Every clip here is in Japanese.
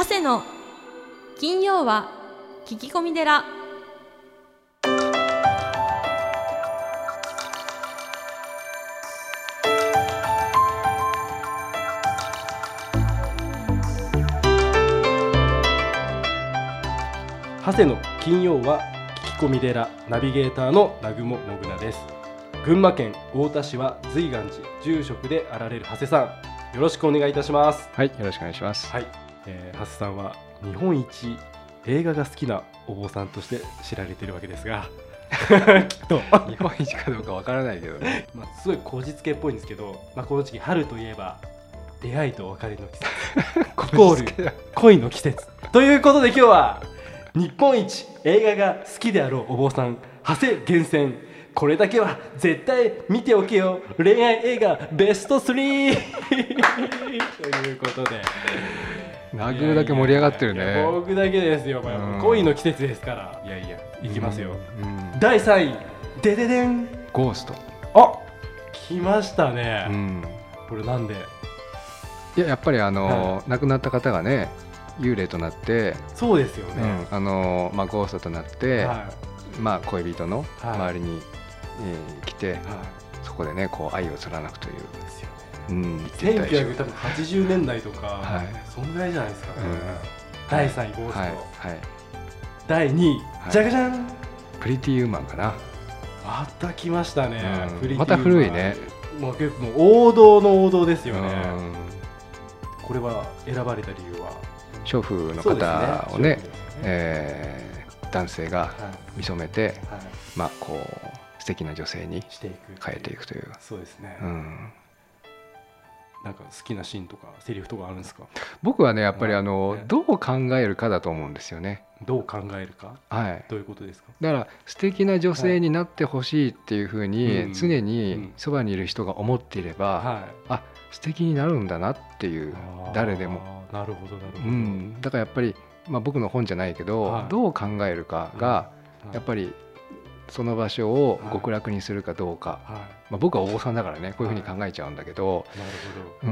長谷の金曜は聞き込み寺。長谷の金曜は聞き込み寺。ナビゲーターの南雲もぐなです。群馬県太田市は随岩寺住職であられる長谷さん。よろしくお願いいたします。はい、よろしくお願いします。はい、えー、長谷さんは日本一映画が好きなお坊さんとして知られているわけですが きっと。日本一かどうかわからないけど。ね。まあ、すごい口実系っぽいんですけど、まあ、この時期春といえば出会いと別れの季節。イコール恋の季節。ということで今日は日本一映画が好きであろうお坊さん長谷厳選これだけは絶対見ておけよ。恋愛映画ベスト 3! ということでナグだけ盛り上がってるいやいやね。僕だけですよ、これうん。恋の季節ですから。いやいや。いきますよ、うん。第3位。でででん。ゴースト。あ来ましたね、うん。これなんで？いや、やっぱりあの亡くなった方がね、幽霊となって、そうですよね、うん、あのまあゴーストとなって、はまあ恋人のはい。周りに、えー来てい、、はそこでね、こう愛を貫くという。い、ですよねうん。一体1980年代とか、はい。そんぐらいじゃないですか。ね、うん。第3位ゴースト、はい、はい。第2位、はい。じゃがじゃんプリティウーマンかな。また来ましたね、うん。また古いね。まあ、結構もう王道の王道ですよね、うん。これは選ばれた理由は。娼婦の方をね、そうですね。えー男性がはい。見初めて、はい。まあ、こう素敵な女性にしていく変えていくという、そうですね、うん、なんか好きなシーンとかセリフとかあるんですか？僕はねやっぱりあの、ねどう考えるかだと思うんですよね。どう考えるか？はい、どういうことですか？だから素敵な女性になってほしいっていうふうに、うん。常うん。にそばにいる人が思っていれば、はい。あ素敵になるんだなっていう誰でも、なるほどなるほど、うん、だからやっぱり、まあ、僕の本じゃないけど、はい。どう考えるかが、はい。やっぱりその場所を極楽にするかどうか、はまあ、僕はお坊さんだからねこういうふうに考えちゃうんだけど、いな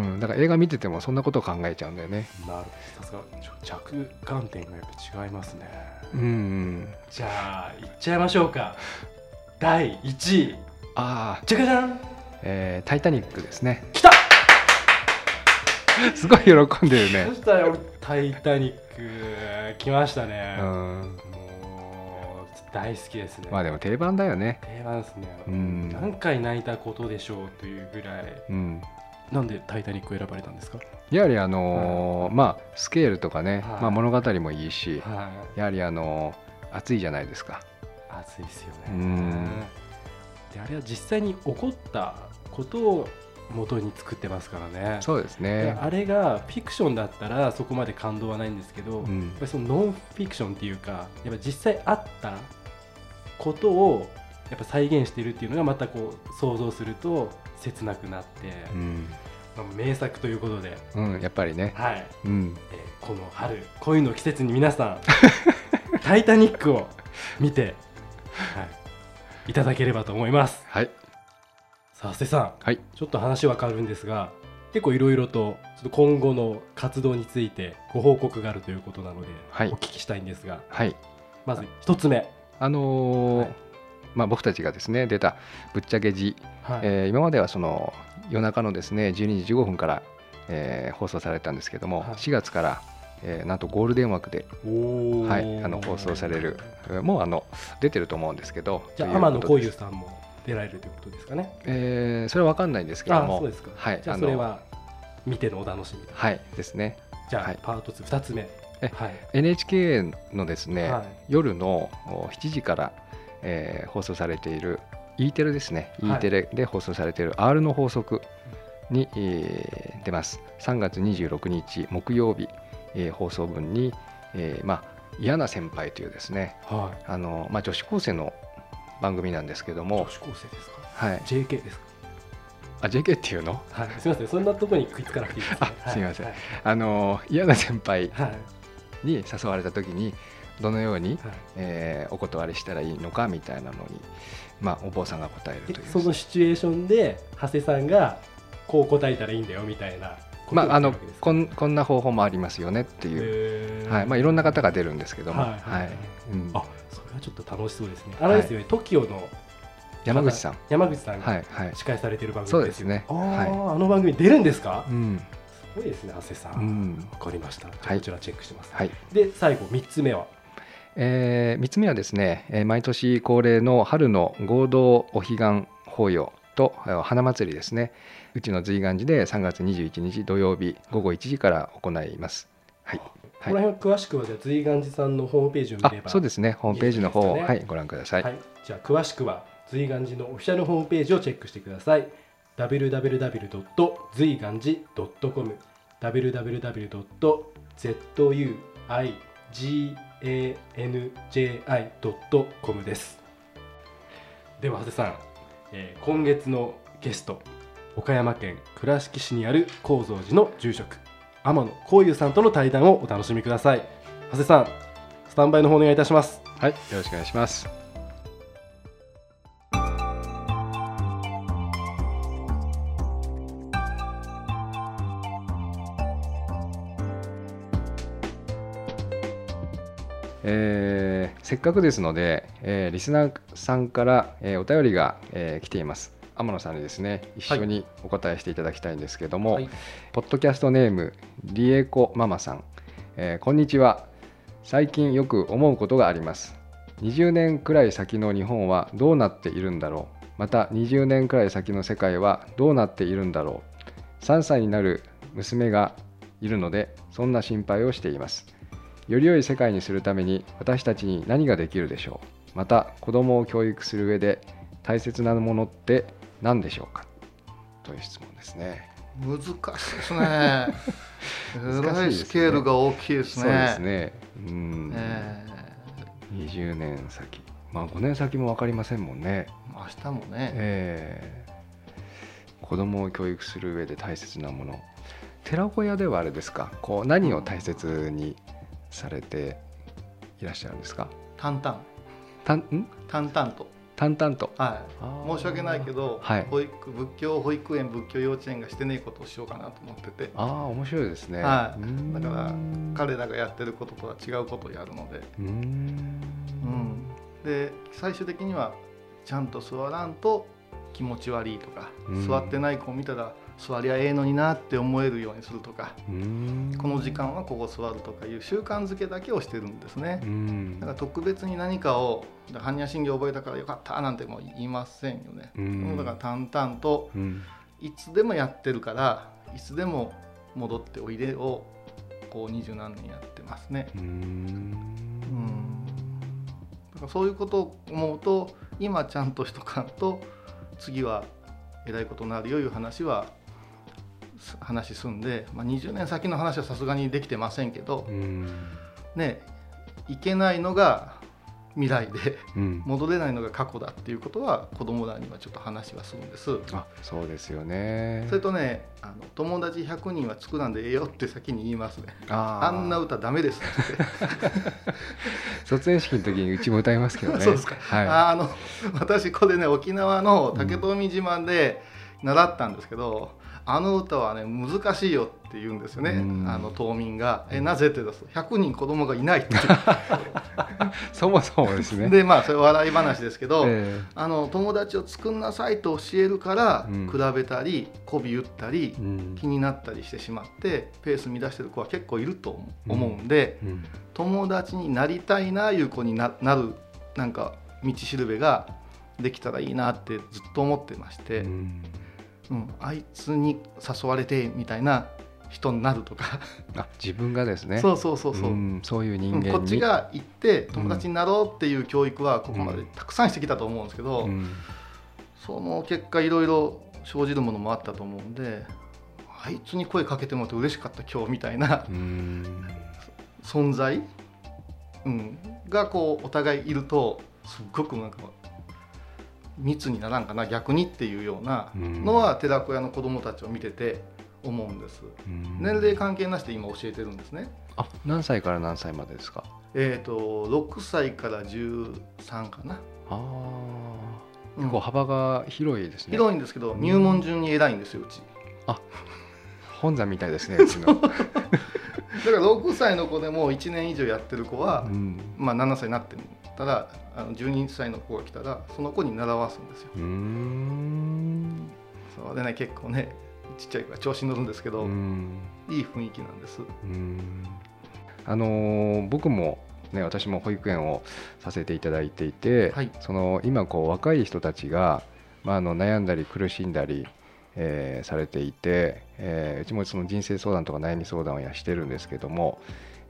るうん、だから映画見ててもそんなことを考えちゃうんだよね。ほどなるほど。さすが。着眼点がやっぱ違いますね。うんうん、じゃあいっちゃいましょうか。第1位。ああ、じゃかじゃん。えータイタニックですね。きた！すごい喜んでるそね。したら俺タイタニック来ましたね、うん、大好きですね、まあでも定番だよね。定番ですね、うん。何回泣いたことでしょうというぐらい。うん、なんでタイタニックを選ばれたんですか？やはりあのーまあスケールとかね、はい。まあ、物語もいいし、はい。やはりあのー熱いじゃないですか。熱いですよね。うん。であれは実際に起こったことを元に作ってますからね。そうですでね。あれがフィクションだったらそこまで感動はないんですけど、うん。やっぱりそのノンフィクションっていうかやっぱ実際あったことをやっぱ再現しているっていうのがまたこう想像すると切なくなって、うん、まあ名作ということで、うん、やっぱりね。はい。うん、えーこの春恋の季節に皆さん「タイタニック」を見て、はい、いただければと思います。はい、さあ瀬さん。はい、ちょっと話は変わるんですが結構いろいろとちょっと今後の活動についてご報告があるということなので、はい。お聞きしたいんですが。はい。まず一つ目、あのーはい。まあ、僕たちがですね出た「ぶっちゃけ字」はい。えー今まではその夜中のですね12時15分から、えー放送されたんですけども、はい。4月から、えーなんとゴールデン枠で、はい、あの放送されるえーもうあの出てると思うんですけどじゃあ天野幸雄さんも出られるということですかね？えーそれは分かんないんですけどあもそうですか、はいじゃあそれは見てのお楽しみはいですね。じゃあ、はい。パート2、2つ目。えはい。NHK のですね、はい夜のお7時から、えー放送されている E テレですね、はい E テレで放送されている R の法則に、えー出ます3月26日木曜日、えー放送分に、えーまあ、嫌な先輩というですねはあの、まあ、女子高生の番組なんですけども女、子高生ですか？はい ?JK ですか？あ JK っていうの？はい。すみません、そんなところに食いつかなくていいです、ね。あすいませんはい。あの嫌な先輩はい。に誘われた時にどのように、はい。えーお断りしたらいいのかみたいなのに、まあ、お坊さんが答えるという。えそのシチュエーションで長谷さんがこう答えたらいいんだよみたいなまああのこんこんな方法もありますよねっていう、はい。まあいろんな方が出るんですけども、はいはいはい。うん。あそれはちょっと楽しそうですね。あれですよね TOKIO の山口さん、山口さんがはいはい、司会されてる番そうで組ですすよね。あはい。ーあの番組出るんですか？うん、すごいですね長谷さうん。ん、わかりました。こちらチェックしてます。はい。で最後三つ目は？えー、3つ目はですね、えー毎年恒例の春の合同お彼岸法要とえー花祭りですね。うちの随願寺で3月21日土曜日午後1時から行います。はい、この辺詳しくはじゃあ随願寺さんのホームページを見あればそうですね。ホームページの方を、はい、ご覧ください。はい、じゃあ詳しくは随願寺のオフィシャルホームページをチェックしてください。www. 随願寺 .com www.zuiganji.com です。では長谷さん、えー今月のゲスト岡山県倉敷市にある高蔵寺の住職天野幸雄さんとの対談をお楽しみください。長谷さんスタンバイの方お願いいたします。はい、よろしくお願いします。えーせっかくですので、えーリスナーさんから、えーお便りが、えー来ています。天野さんにですね一緒にお答えしていただきたいんですけども、はい。ポッドキャストネームリエコママさん、えーこんにちは。最近よく思うことがあります。20年くらい先の日本はどうなっているんだろう。また20年くらい先の世界はどうなっているんだろう。3歳になる娘がいるのでそんな心配をしていますより良い世界にするために私たちに何ができるでしょう？また子供を教育する上で大切なものって何でしょうか？という質問ですね。難しいですね。え難しいスケールが大きいですね。そうですね。うん、え20年先。まあ5年先も分かりませんもんね。え明日もね、ええ。子供を教育する上で大切なもの。寺子屋ではあれですか？こう何を大切にされていらっしゃるんですか？淡々。たん？ん淡々と。淡々と。はい。申し訳ないけど、はい。保育仏教保育園仏教幼稚園がしてねえことをしようかなと思ってて、ああ面白いですね。はい。うん。だから彼らがやってることとは違うことをやるので、うーん。うん、で最終的にはちゃんと座らんと気持ち悪いとか、うん。座ってない子を見たら座りゃええのになって思えるようにするとか。この時間はここ座るとかいう習慣づけだけをしてるんですねう。んだから般若に何かを般若心経覚えたからよかったなんてもう言いませんよね。うんだから淡々とうんいつでもやってるからいつでも戻っておいでをこう二十何年やってますね。うーんうんだからそういうことを思うと今ちゃんとしとかんと次はえらいことになるよいう話はす話すんで、まあ、20年先の話はさすがにできてませんけど、うんねいけないのが未来でうん戻れないのが過去だっていうことは子供らにはちょっと話はするんです。あそうですよねそれとねあの友達100人は作らんでええよって先に言いますね。あんな歌ダメですって。卒園式の時にうちも歌いますけどね そうですか。はあの私これね沖縄の竹富島で習ったんですけど、あの歌はね難しいよって言うんですよね、うん。あの島民が「えなぜ?」って出すと100人子供がいないって。い そもそもですね。でまあそれ笑い話ですけど、えあの友達を作んなさいと教えるから、うん。比べたり媚び打ったりえ、うん。気になったりしてしまってペース乱してる子は結構いると思うん。で、うん。友達になりたいないう子にななるなんか道しるべができたらいいなってずっと思ってまして、ううんんあいつに誘われてみたいな人になるとか。あ自分がですね。そうそうそうそう、んそういう人うん間にこっちが行って友達になろうっていう教育はここまでたくさんしてきたと思うんですけど、うん。その結果いろいろ生じるものもあったと思うんであいつに声かけてもらって嬉しかった今日みたいなうん。存在、うん、がこうお互いいるとすっごくなんか密にならんかな逆にっていうようなのは寺子屋の子どもたちを見てて思うんです。うん。年齢関係なしで今教えてるんですね。あ何歳から何歳までですか？えっ、と6歳から13かな、あ結構幅が広いですね。広いんですけど入門順に偉いんですようち。本山みたいですねうちの、だから6歳の子でも1年以上やってる子は、うん、まあ、7歳になってたらあの12歳の子が来たらその子に習わすんですよ。うそうでね結構ねちっちゃい子が調子に乗るんですけど、うんいい雰囲気なんです。うんあのー僕もね私も保育園をさせていただいていて、はいその今こう若い人たちが、まあ、あの悩んだり苦しんだり、えーされていて、えーうちもその人生相談とか悩み相談をやしてるんですけども、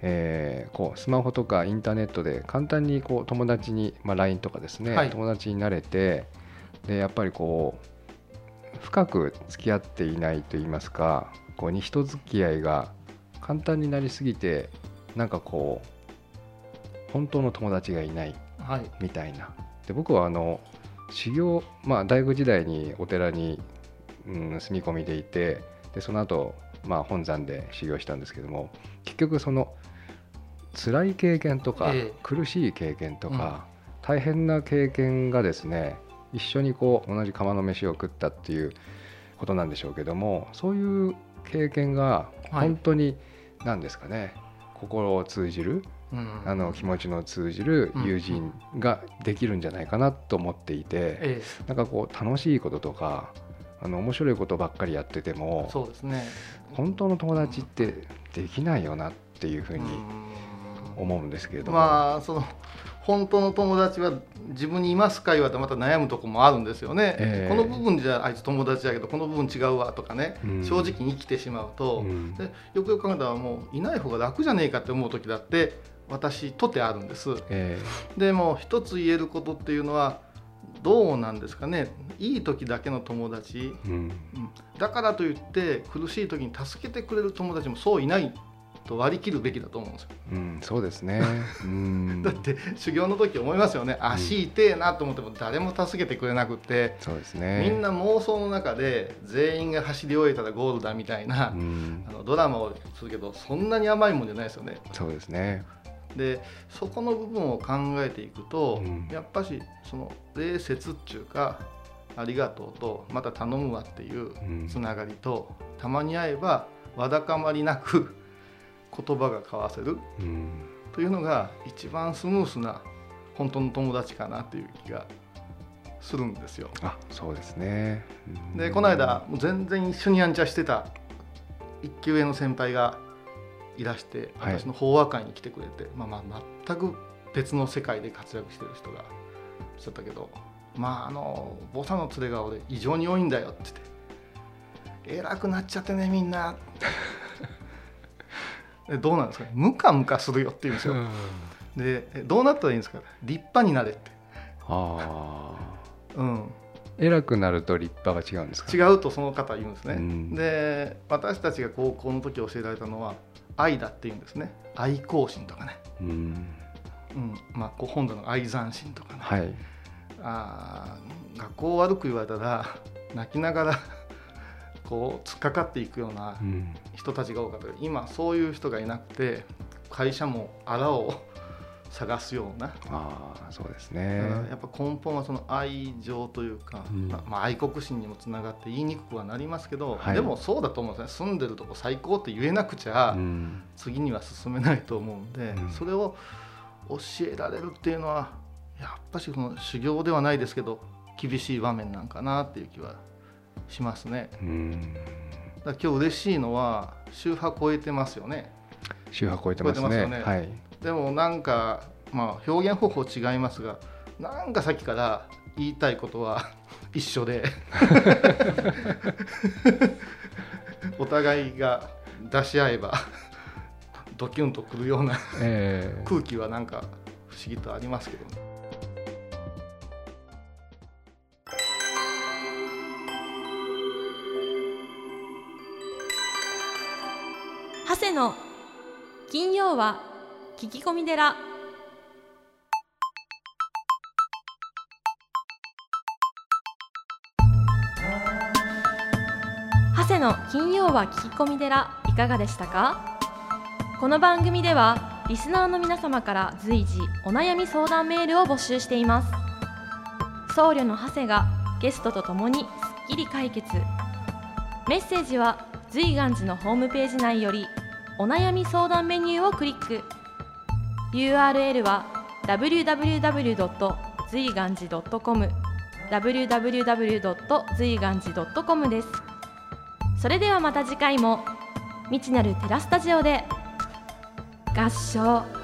えーこうスマホとかインターネットで簡単にこう友達に、まあ、LINE とかですね、はい。友達になれてでやっぱりこう深く付き合っていないといいますかこうに人付き合いが簡単になりすぎてなんかこう本当の友達がいないはい、みたいな。で僕はあの修行まあ大学時代にお寺に、うん、住み込みでいてでその後、まあ本山で修行したんですけども結局その辛い経験とか、ええ。苦しい経験とか、大変な経験がですね一緒にこう同じ釜の飯を食ったっていうことなんでしょうけどもそういう経験がはい。本当に何ですかね、心を通じるうんあの気持ちの通じる友人ができるんじゃないかなと思っていて、えなんかこう楽しいこととかあの面白いことばっかりやっててえもそうですね。本当の友達ってできないよなっていうふうに思うんですけれども、まあその本当の友達は自分にいますか言われてまた悩むとこもあるんですよね、ええ。この部分じゃあいつ友達だけどこの部分違うわとかね、うん。正直に生きてしまうと、うん。でよくよく考えたらもういない方が楽じゃねえかって思う時だって私とてあるんです。えでも一つ言えることっていうのはどうなんですかね。いい時だけの友達、ーうん。うん。だからといって苦しい時に助けてくれる友達もそういないと割り切るべきだと思うんですよ。うん、そうですね。うん。だって修行の時思いますよね。足痛えなと思っても誰も助けてくれなくって、そうですね。みんな妄想の中で全員が走り終えたらゴールだみたいな、うん。あのドラマをするけどそんなに甘いもんじゃないですよね。そうですね。でそこの部分を考えていくと、うんやっぱしその礼節っていうかありがとうとまた頼むわっていううんつながりと、たまに会えばわだかまりなく言葉が交わせるうんというのが一番スムースな本当の友達かなっていう気がするんですよ。あ、そうですね。うんでこの間もう全然一緒にやんちゃしてた一級上の先輩がいらしてはい。私の法話会に来てくれて、まあまあ全く別の世界で活躍してる人がしちゃったけどまああの坊さんの連れが俺異常に多いんだよって言って偉くなっちゃってねみんな。でどうなんですか？ムカムカするよって言うんですよ。うん。でえどうなったらいいんですか？立派になれって、ああ。うん、偉くなると立派が違うんですか。違うとその方は言うんですね、うんで私たちが高校の時教えられたのは愛だっていうんですね愛好心とかね、うん。うんまあ、こう本土の愛残心とかね、はい。あー学校を悪く言われたら泣きながらこう突っかかっていくようなうん。人たちが多かったけど今そういう人がいなくて会社もあらを探すような、ああ、そうですだね。やっぱ根本はその愛情というか、うんままあ、愛国心にもつながって言いにくくはなりますけど、はいでもそうだと思うんですね住んでるとこ最高って言えなくちゃ、うん。次には進めないと思うんで、うんそれを教えられるっていうのはやっぱしその修行ではないですけど厳しい場面なんかなっていう気はしますね。うん。だ今日嬉しいのは宗派超えてますよね。周波超えてますね。すよねはい。でもなんかまあ表現方法違いますがなんかさっきから言いたいことは 一緒で お互いが出し合えばドキュンとくるようなええ空気はなんか不思議とありますけどね。長谷の金曜は聞き込み寺。長谷の金曜は聞き込み寺いかがでしたか？この番組ではリスナーの皆様から随時お悩み相談メールを募集しています。僧侶の長谷がゲストとともにすっきり解決。メッセージは随願寺のホームページ内よりお悩み相談メニューをクリック。URL は www. 随願寺 .com www. 随願寺 .com ですそれではまた次回も未知なるテラスタジオで合唱